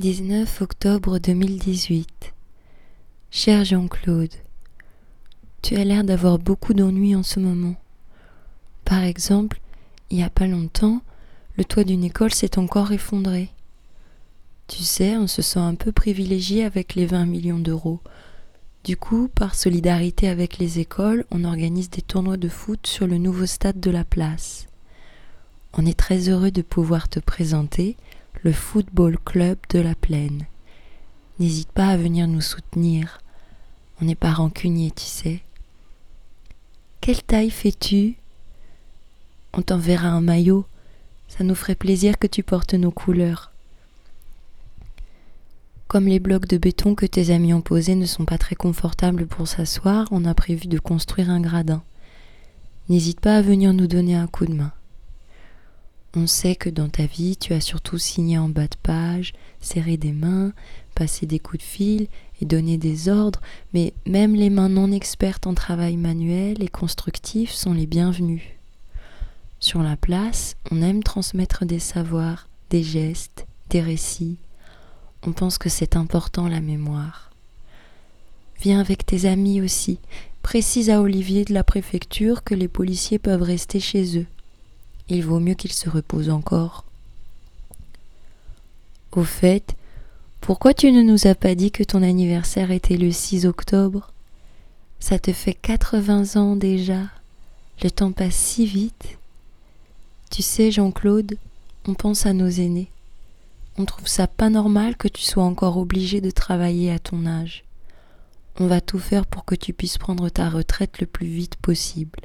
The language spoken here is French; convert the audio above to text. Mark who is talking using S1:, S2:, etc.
S1: 19 octobre 2018 Cher Jean-Claude, tu as l'air d'avoir beaucoup d'ennuis en ce moment. Par exemple, il n'y a pas longtemps, le toit d'une école s'est encore effondré. Tu sais, on se sent un peu privilégié avec les 20 millions d'euros. Du coup, par solidarité avec les écoles, on organise des tournois de foot sur le nouveau stade de la place. On est très heureux de pouvoir te présenter le Football Club de la Plaine. N'hésite pas à venir nous soutenir. On n'est pas rancunier, tu sais. Quelle taille fais-tu? On t'enverra un maillot. Ça nous ferait plaisir que tu portes nos couleurs. Comme les blocs de béton que tes amis ont posés ne sont pas très confortables pour s'asseoir, on a prévu de construire un gradin. N'hésite pas à venir nous donner un coup de main. On sait que dans ta vie, tu as surtout signé en bas de page, serré des mains, passé des coups de fil et donné des ordres, mais même les mains non expertes en travail manuel et constructif sont les bienvenues. Sur la place, on aime transmettre des savoirs, des gestes, des récits. On pense que c'est important la mémoire. Viens avec tes amis aussi. Précise à Olivier de la préfecture que les policiers peuvent rester chez eux il vaut mieux qu'il se repose encore. Au fait, pourquoi tu ne nous as pas dit que ton anniversaire était le 6 octobre? Ça te fait 80 ans déjà. Le temps passe si vite. Tu sais, Jean-Claude, on pense à nos aînés. On trouve ça pas normal que tu sois encore obligé de travailler à ton âge. On va tout faire pour que tu puisses prendre ta retraite le plus vite possible.